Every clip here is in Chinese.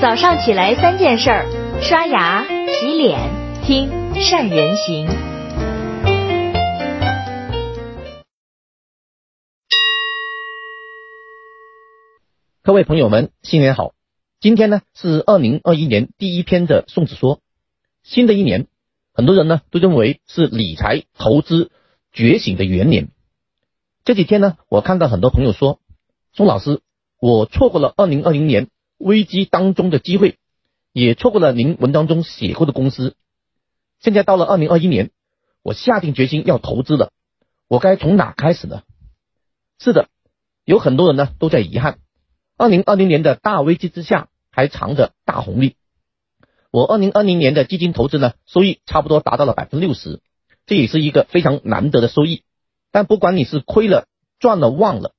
早上起来三件事儿：刷牙、洗脸、听善人行。各位朋友们，新年好！今天呢是二零二一年第一篇的宋子说。新的一年，很多人呢都认为是理财投资觉醒的元年。这几天呢，我看到很多朋友说，宋老师，我错过了二零二零年危机当中的机会，也错过了您文章中写过的公司。现在到了二零二一年，我下定决心要投资了，我该从哪开始呢？是的，有很多人呢都在遗憾，二零二零年的大危机之下还藏着大红利。我二零二零年的基金投资呢，收益差不多达到了百分之六十，这也是一个非常难得的收益。但不管你是亏了、赚了、忘了，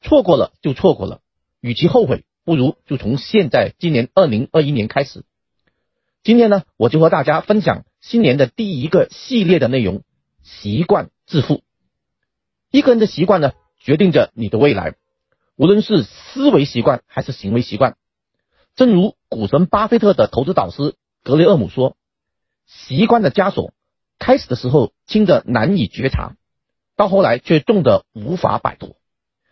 错过了就错过了，与其后悔，不如就从现在今年二零二一年开始。今天呢，我就和大家分享新年的第一个系列的内容：习惯致富。一个人的习惯呢，决定着你的未来，无论是思维习惯还是行为习惯。正如股神巴菲特的投资导师格雷厄姆说：“习惯的枷锁，开始的时候轻的难以觉察，到后来却重的无法摆脱。”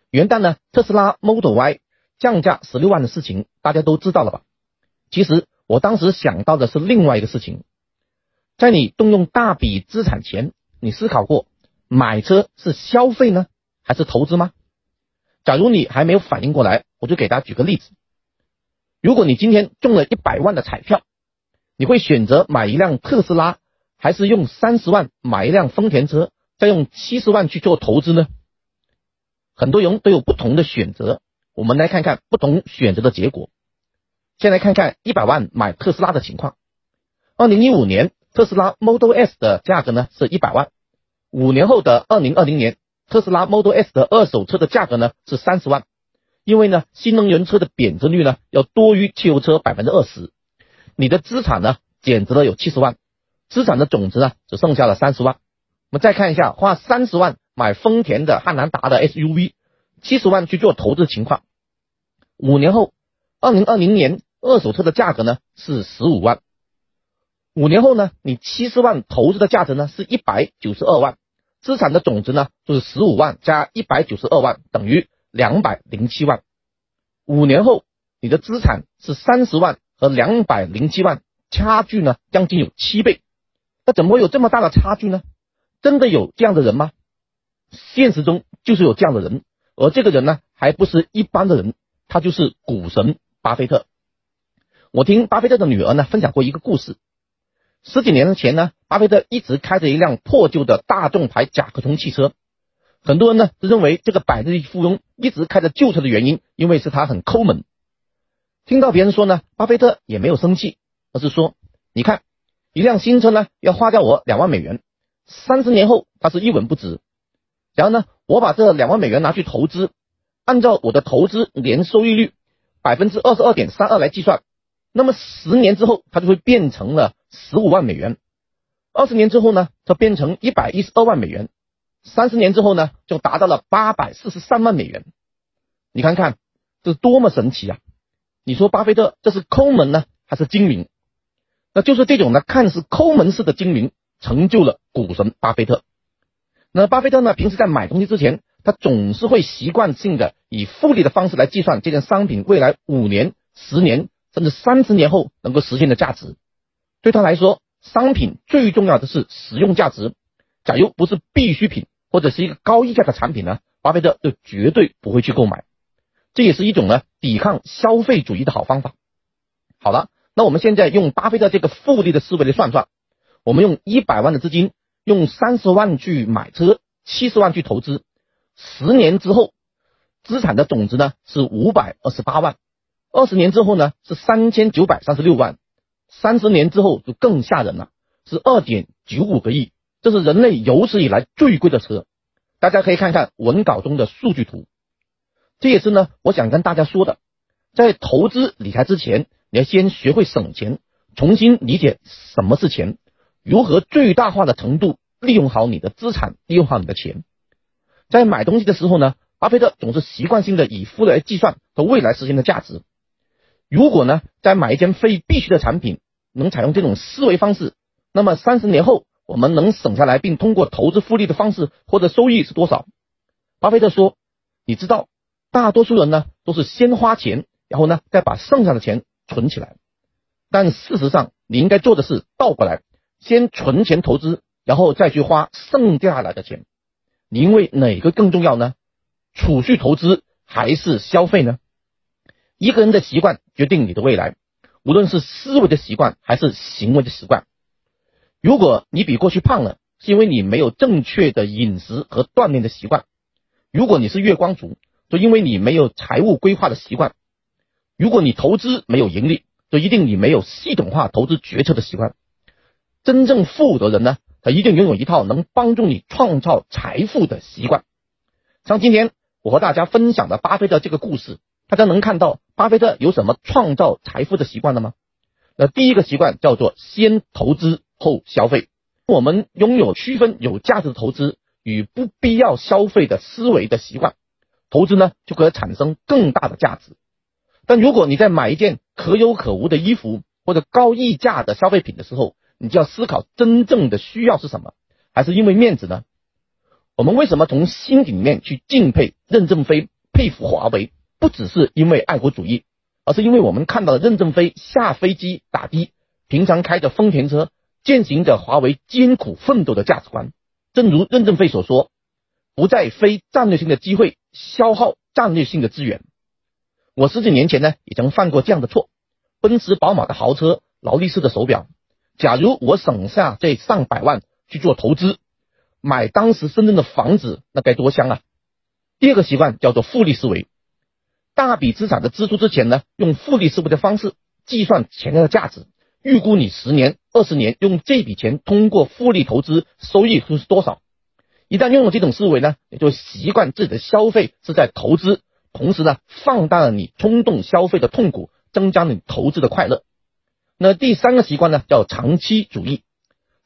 元旦呢，特斯拉 Model Y 降价十六万的事情，大家都知道了吧？其实我当时想到的是另外一个事情，在你动用大笔资产前，你思考过买车是消费呢，还是投资吗？假如你还没有反应过来，我就给大家举个例子。如果你今天中了一百万的彩票，你会选择买一辆特斯拉，还是用三十万买一辆丰田车，再用七十万去做投资呢？很多人都有不同的选择，我们来看看不同选择的结果。先来看看一百万买特斯拉的情况。二零一五年特斯拉 Model S 的价格呢是一百万，五年后的二零二零年特斯拉 Model S 的二手车的价格呢是三十万。因为呢，新能源车的贬值率呢要多于汽油车百分之二十，你的资产呢减值了有七十万，资产的总值呢只剩下了三十万。我们再看一下，花三十万买丰田的汉兰达的 SUV，七十万去做投资情况。五年后，二零二零年二手车的价格呢是十五万，五年后呢，你七十万投资的价值呢是一百九十二万，资产的总值呢就是十五万加一百九十二万等于。两百零七万，五年后你的资产是三十万和两百零七万，差距呢将近有七倍，那怎么会有这么大的差距呢？真的有这样的人吗？现实中就是有这样的人，而这个人呢还不是一般的人，他就是股神巴菲特。我听巴菲特的女儿呢分享过一个故事，十几年前呢，巴菲特一直开着一辆破旧的大众牌甲壳虫汽车。很多人呢都认为这个百亿富翁一直开着旧车的原因，因为是他很抠门。听到别人说呢，巴菲特也没有生气，而是说：“你看，一辆新车呢要花掉我两万美元，三十年后它是一文不值。然后呢，我把这两万美元拿去投资，按照我的投资年收益率百分之二十二点三二来计算，那么十年之后它就会变成了十五万美元，二十年之后呢，它变成一百一十二万美元。”三十年之后呢，就达到了八百四十三万美元。你看看，这是多么神奇啊！你说巴菲特这是抠门呢，还是精明？那就是这种呢，看似抠门式的精明，成就了股神巴菲特。那巴菲特呢，平时在买东西之前，他总是会习惯性的以复利的方式来计算这件商品未来五年、十年甚至三十年后能够实现的价值。对他来说，商品最重要的是使用价值。假如不是必需品。或者是一个高溢价的产品呢，巴菲特就绝对不会去购买，这也是一种呢抵抗消费主义的好方法。好了，那我们现在用巴菲特这个复利的思维来算算，我们用一百万的资金，用三十万去买车，七十万去投资，十年之后资产的总值呢是五百二十八万，二十年之后呢是三千九百三十六万，三十年之后就更吓人了，是二点九五个亿。这是人类有史以来最贵的车，大家可以看看文稿中的数据图。这也是呢，我想跟大家说的，在投资理财之前，你要先学会省钱，重新理解什么是钱，如何最大化的程度利用好你的资产，利用好你的钱。在买东西的时候呢，巴菲特总是习惯性的以复利来计算和未来实现的价值。如果呢，在买一件非必须的产品，能采用这种思维方式，那么三十年后我们能省下来，并通过投资复利的方式获得收益是多少？巴菲特说：“你知道，大多数人呢都是先花钱，然后呢再把剩下的钱存起来。但事实上，你应该做的是倒过来，先存钱投资，然后再去花剩下来的钱。你因为哪个更重要呢？储蓄投资还是消费呢？一个人的习惯决定你的未来，无论是思维的习惯还是行为的习惯。如果你比过去胖了，是因为你没有正确的饮食和锻炼的习惯。”如果你是月光族，就因为你没有财务规划的习惯；如果你投资没有盈利，就一定你没有系统化投资决策的习惯。真正富的人呢，他一定拥有一套能帮助你创造财富的习惯。像今天我和大家分享的巴菲特这个故事，大家能看到巴菲特有什么创造财富的习惯了吗？那第一个习惯叫做先投资后消费。我们拥有区分有价值的投资。与不必要消费的思维的习惯，投资呢就可以产生更大的价值。但如果你在买一件可有可无的衣服或者高溢价的消费品的时候，你就要思考真正的需要是什么，还是因为面子呢？我们为什么从心底里面去敬佩任正非、佩服华为？不只是因为爱国主义，而是因为我们看到了任正非下飞机打的，平常开着丰田车，践行着华为艰苦奋斗的价值观。正如任正非所说，不在非战略性的机会消耗战略性的资源。我十几年前呢，也曾犯过这样的错。奔驰、宝马的豪车，劳力士的手表。假如我省下这上百万去做投资，买当时深圳的房子，那该多香啊！第二个习惯叫做复利思维。大笔资产的支出之前呢，用复利思维的方式计算钱的价值。预估你十年、二十年用这笔钱通过复利投资收益会是多少？一旦拥有这种思维呢，也就习惯自己的消费是在投资，同时呢，放大了你冲动消费的痛苦，增加了你投资的快乐。那第三个习惯呢，叫长期主义。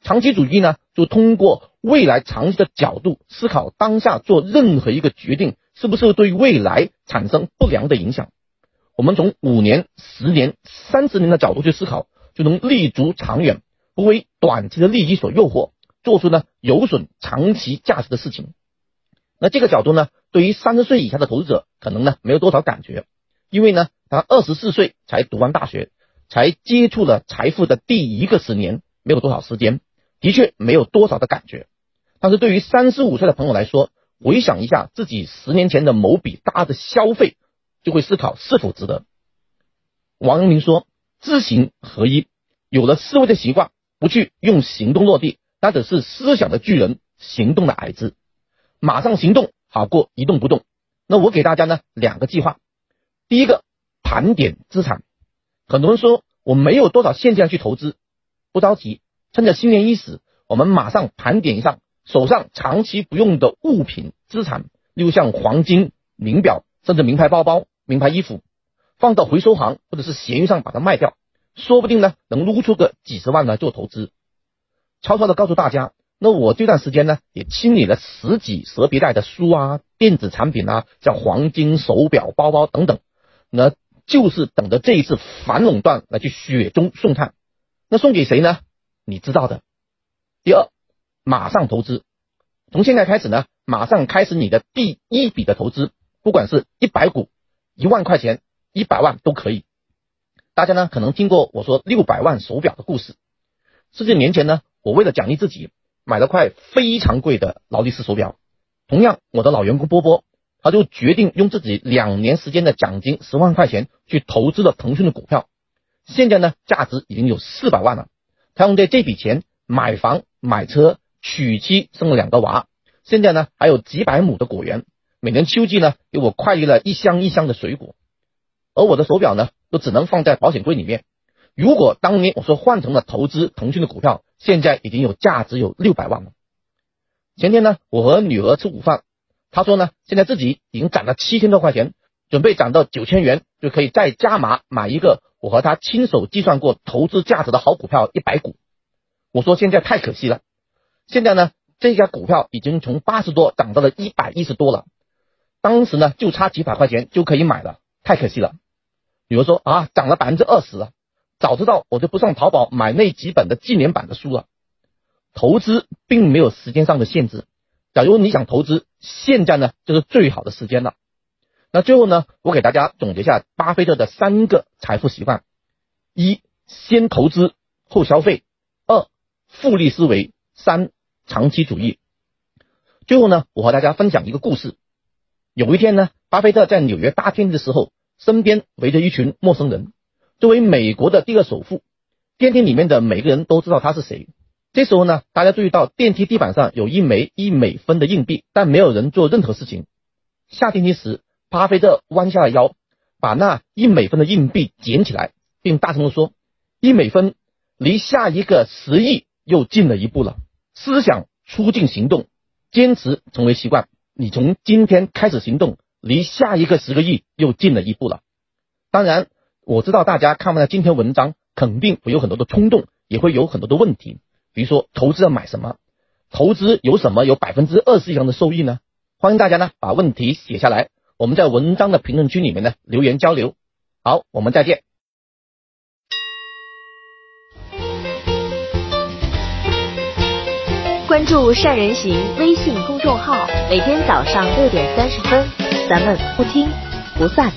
长期主义呢，就通过未来长期的角度思考当下做任何一个决定是不是对未来产生不良的影响。我们从五年、十年、三十年的角度去思考。就能立足长远，不为短期的利益所诱惑，做出呢有损长期价值的事情。那这个角度呢，对于三十岁以下的投资者可能呢没有多少感觉，因为呢他二十四岁才读完大学，才接触了财富的第一个十年，没有多少时间，的确没有多少的感觉。但是对于三十五岁的朋友来说，回想一下自己十年前的某笔大的消费，就会思考是否值得。王阳明说。知行合一，有了思维的习惯，不去用行动落地，那只是思想的巨人，行动的矮子。马上行动好过一动不动。那我给大家呢两个计划，第一个盘点资产。很多人说我没有多少现金去投资，不着急，趁着新年伊始，我们马上盘点一下手上长期不用的物品资产，例如像黄金、名表，甚至名牌包包、名牌衣服。放到回收行或者是闲鱼上把它卖掉，说不定呢能撸出个几十万来做投资。悄悄的告诉大家，那我这段时间呢也清理了十几蛇皮袋的书啊、电子产品啊，像黄金手表、包包等等，那就是等着这一次反垄断来去雪中送炭。那送给谁呢？你知道的。第二，马上投资，从现在开始呢，马上开始你的第一笔的投资，不管是一百股、一万块钱。一百万都可以。大家呢可能听过我说六百万手表的故事。十几年前呢，我为了奖励自己，买了块非常贵的劳力士手表。同样，我的老员工波波，他就决定用自己两年时间的奖金十万块钱去投资了腾讯的股票。现在呢，价值已经有四百万了。他用这这笔钱买房、买车、娶妻、生了两个娃。现在呢，还有几百亩的果园，每年秋季呢，给我快递了一箱一箱的水果。而我的手表呢，都只能放在保险柜里面。如果当年我说换成了投资腾讯的股票，现在已经有价值有六百万了。前天呢，我和女儿吃午饭，他说呢，现在自己已经攒了七千多块钱，准备攒到九千元就可以再加码买一个我和他亲手计算过投资价值的好股票一百股。我说现在太可惜了，现在呢，这家股票已经从八十多涨到了一百一十多了，当时呢就差几百块钱就可以买了。太可惜了，比如说啊，涨了百分之二十啊，早知道我就不上淘宝买那几本的纪念版的书了。投资并没有时间上的限制，假如你想投资，现在呢就是最好的时间了。那最后呢，我给大家总结一下巴菲特的三个财富习惯：一、先投资后消费；二、复利思维；三、长期主义。最后呢，我和大家分享一个故事。有一天呢，巴菲特在纽约搭电梯的时候，身边围着一群陌生人。作为美国的第二首富，电梯里面的每个人都知道他是谁。这时候呢，大家注意到电梯地板上有一枚一美分的硬币，但没有人做任何事情。下电梯时，巴菲特弯下了腰，把那一美分的硬币捡起来，并大声地说：“一美分离下一个十亿又近了一步了。”思想促进行动，坚持成为习惯。你从今天开始行动，离下一个十个亿又近了一步了。当然，我知道大家看完了今天文章，肯定会有很多的冲动，也会有很多的问题。比如说，投资要买什么？投资有什么有百分之二十以上的收益呢？欢迎大家呢把问题写下来，我们在文章的评论区里面呢留言交流。好，我们再见。关注善人行微信公众号，每天早上六点三十分，咱们不听不散。